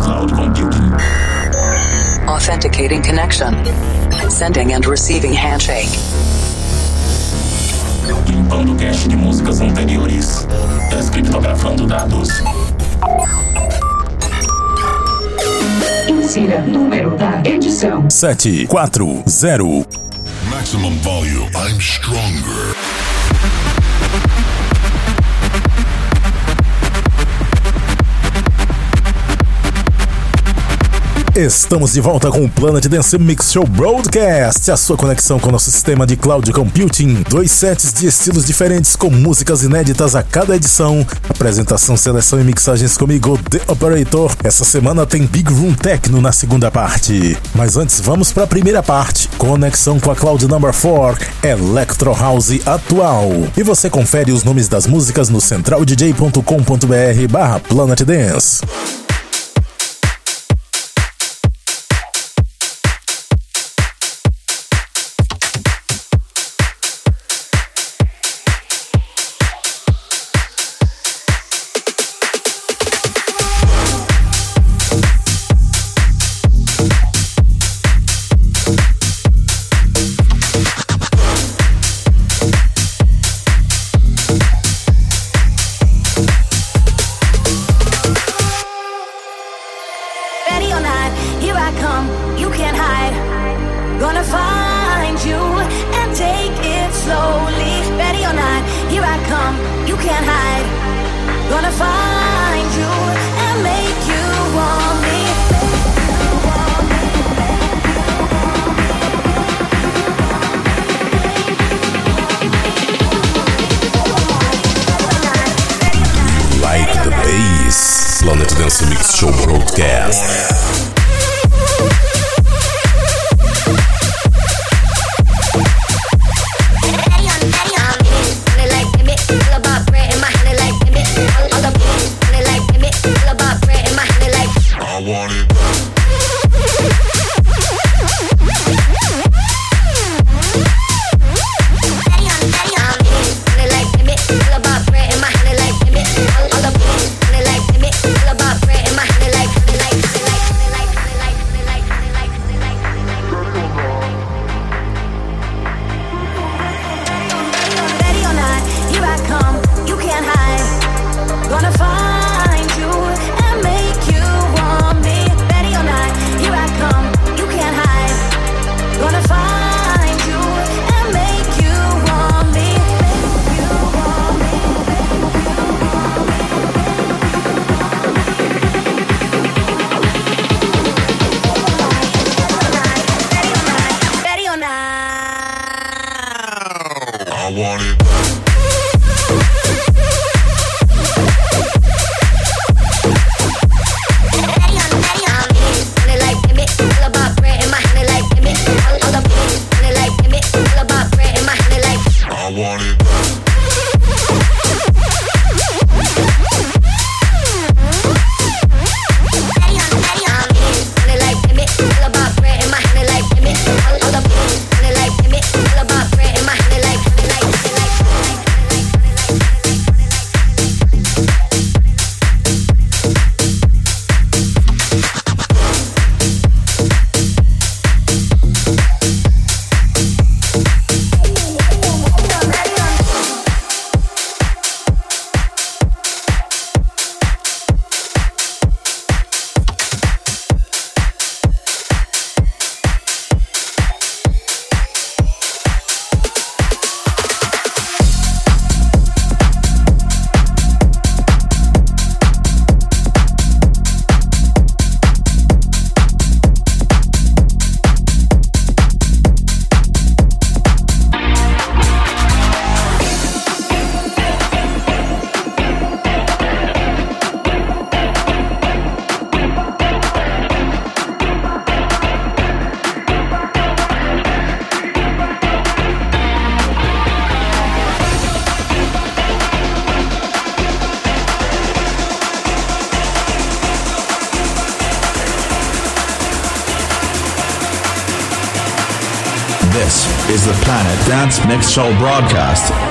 cloud computing. Authenticating connection. Sending and receiving handshake. Limpando cache de músicas anteriores. Descriptografando dados. Insira número da edição: 740. Maximum volume. I'm stronger. Estamos de volta com o Planet Dance Mix Show Broadcast, a sua conexão com o nosso sistema de cloud computing. Dois sets de estilos diferentes com músicas inéditas a cada edição. Apresentação, seleção e mixagens comigo, The Operator. Essa semana tem Big Room Techno na segunda parte. Mas antes, vamos para a primeira parte. Conexão com a Cloud Number 4, Electro House atual. E você confere os nomes das músicas no centraldj.com.br barra Planet Dance. Here I come, you can't hide. Gonna find you and make you want me. You like the bass. Planet Dance Mix Show Broadcast. Planet Dance Mix Show broadcast.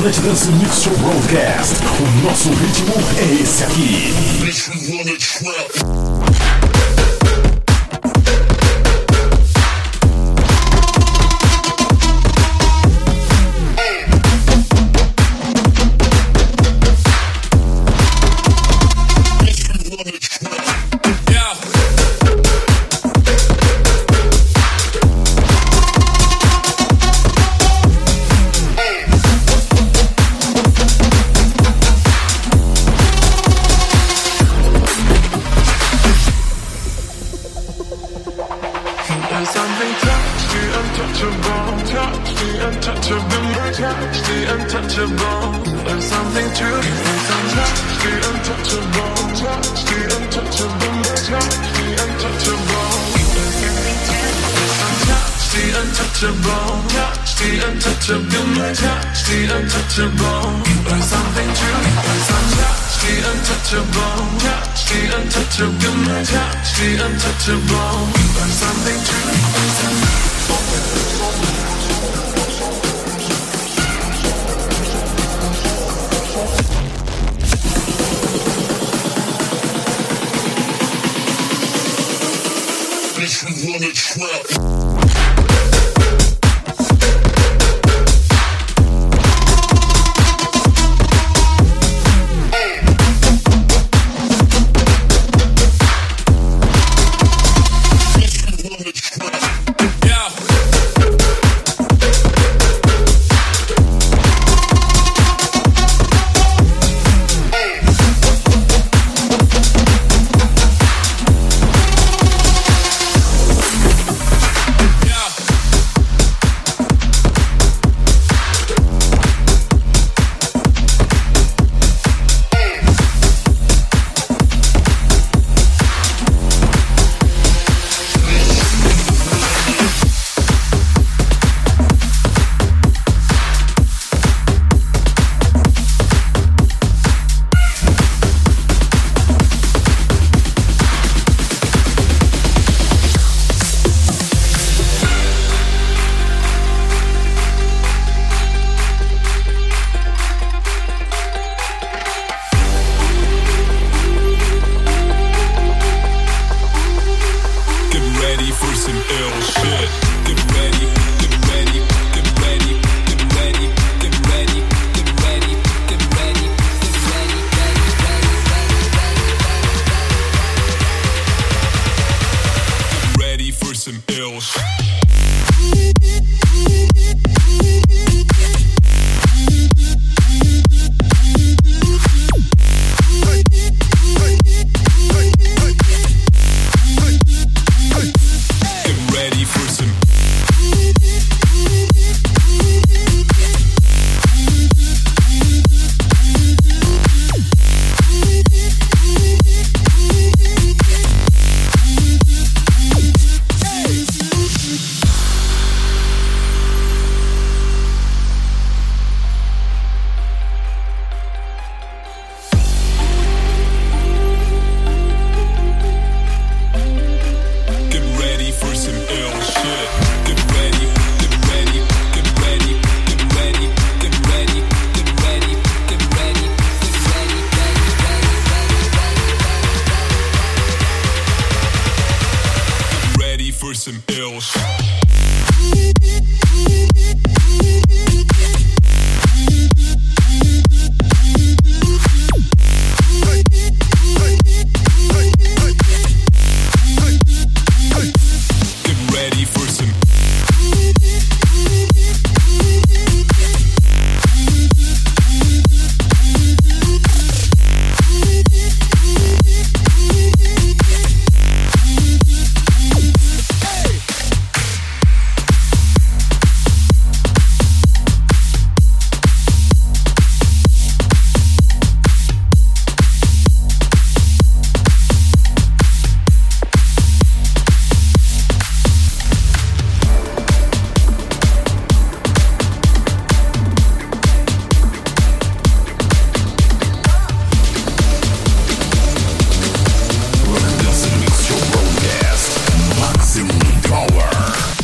Planet Dance Mix Show Broadcast. O nosso ritmo é esse aqui. Hour.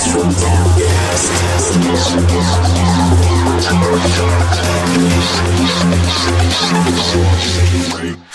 Thank you.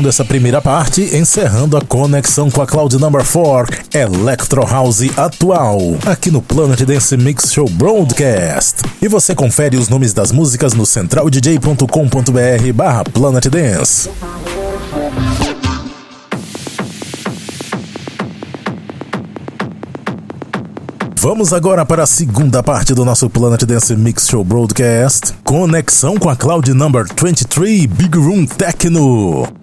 Fechando essa primeira parte, encerrando a conexão com a Cloud Number 4, Electro House atual, aqui no Planet Dance Mix Show Broadcast. E você confere os nomes das músicas no centraldj.com.br barra Planet Dance. Vamos agora para a segunda parte do nosso Planet Dance Mix Show Broadcast. Conexão com a Cloud Number 23 Big Room Techno.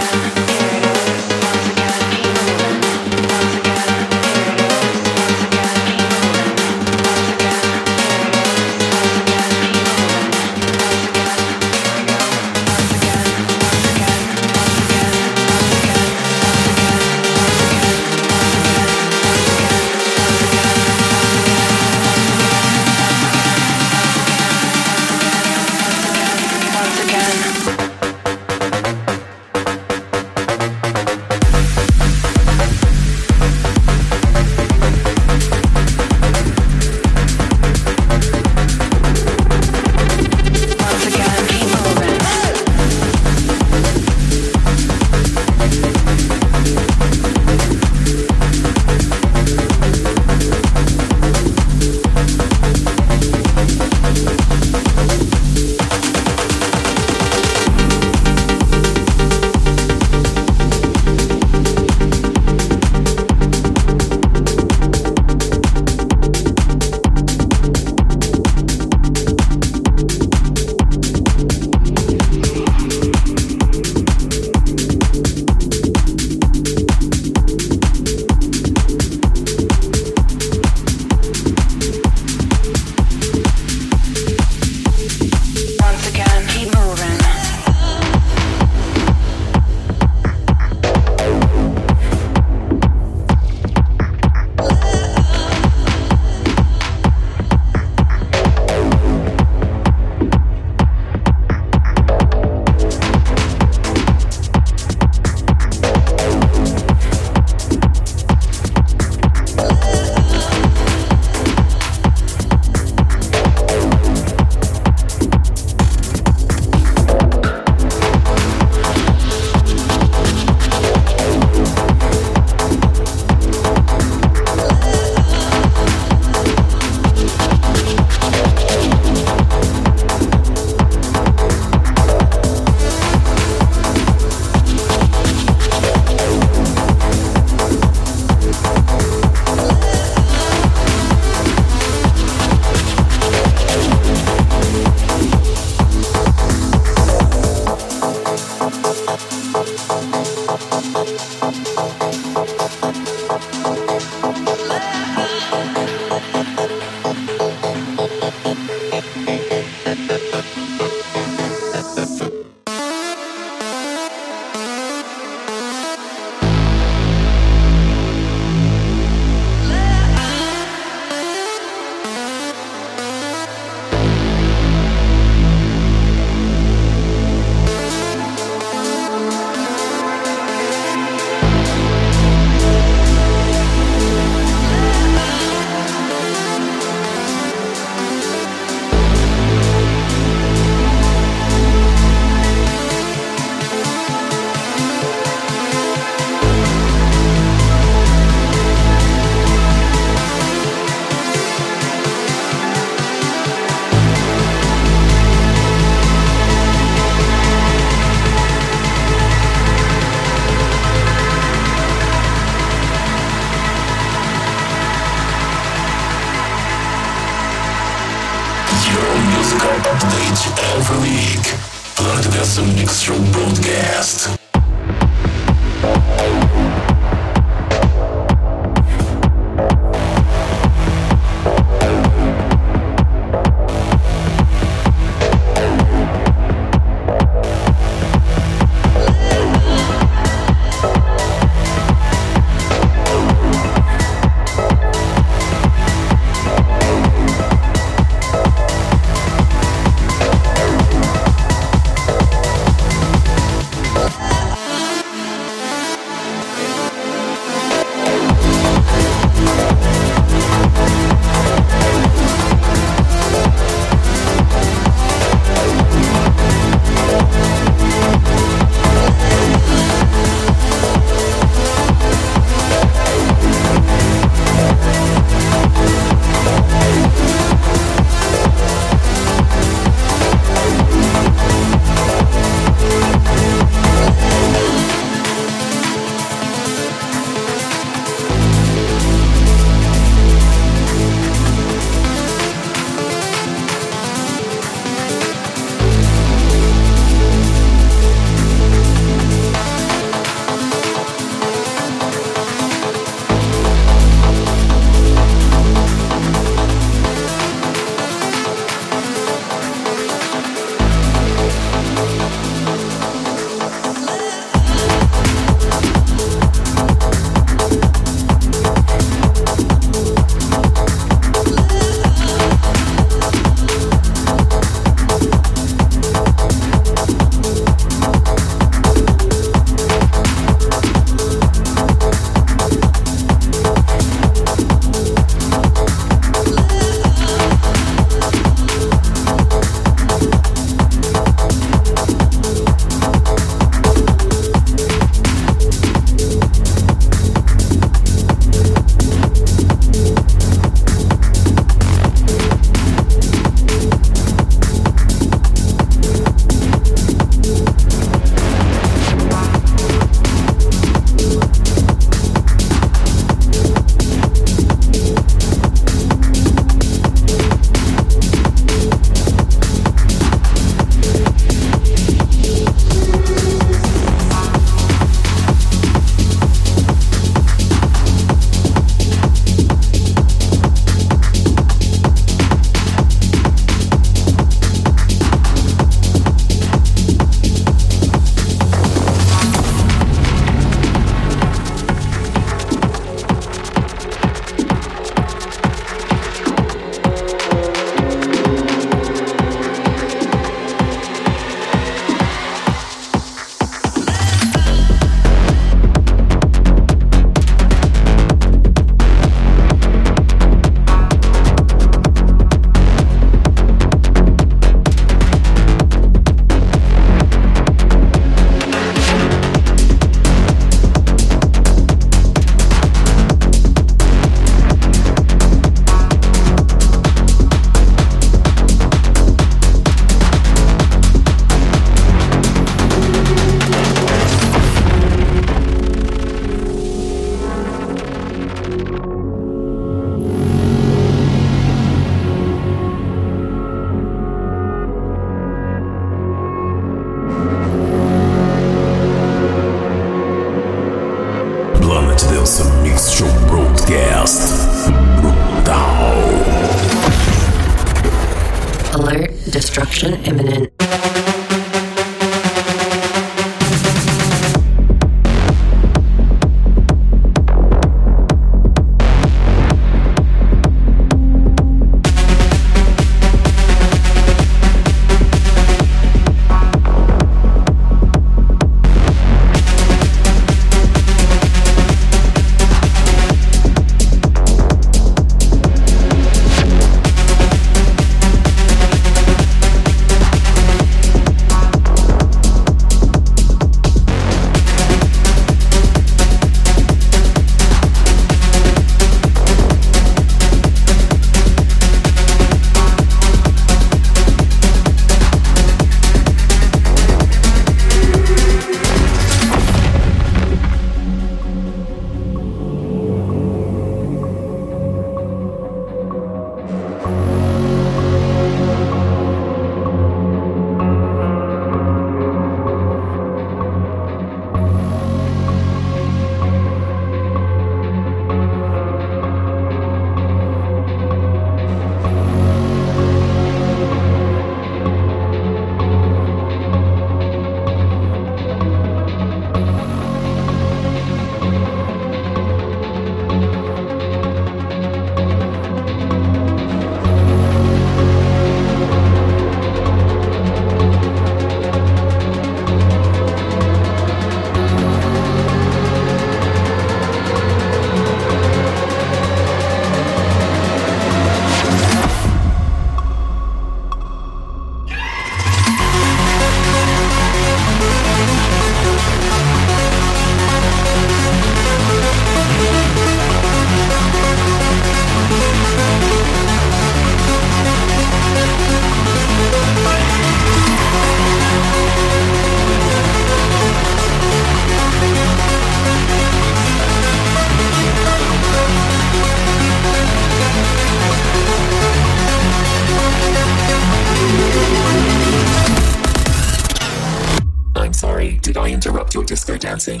Dancing?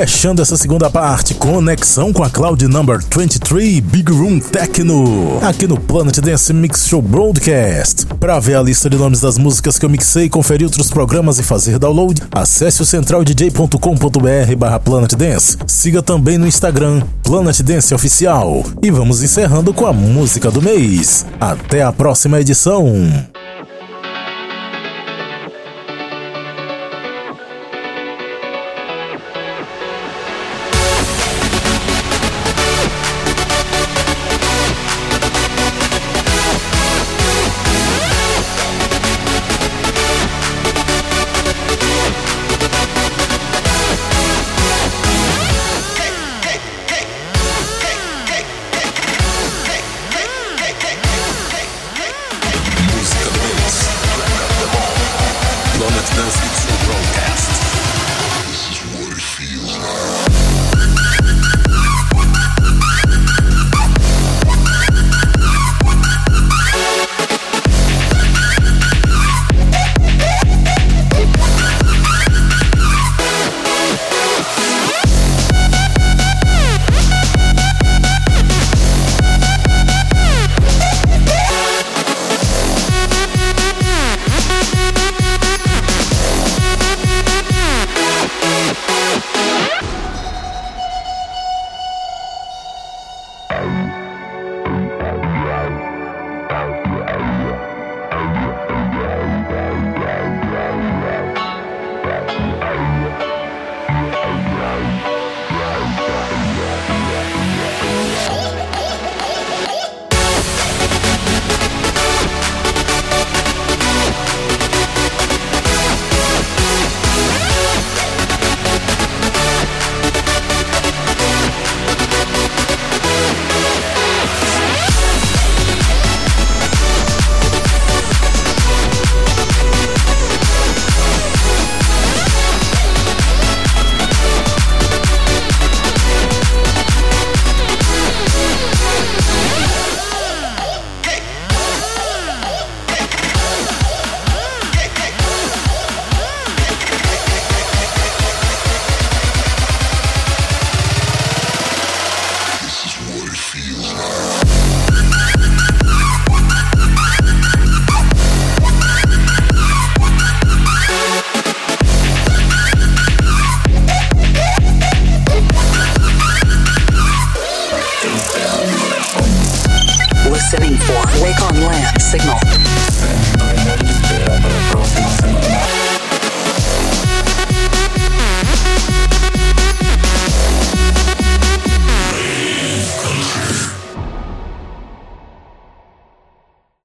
Fechando essa segunda parte, conexão com a Cloud Number 23 Big Room Techno, aqui no Planet Dance Mix Show Broadcast. Para ver a lista de nomes das músicas que eu mixei, conferir outros programas e fazer download, acesse o centraldj.com.br barra Planet Dance. Siga também no Instagram, Planet Dance Oficial. E vamos encerrando com a música do mês. Até a próxima edição.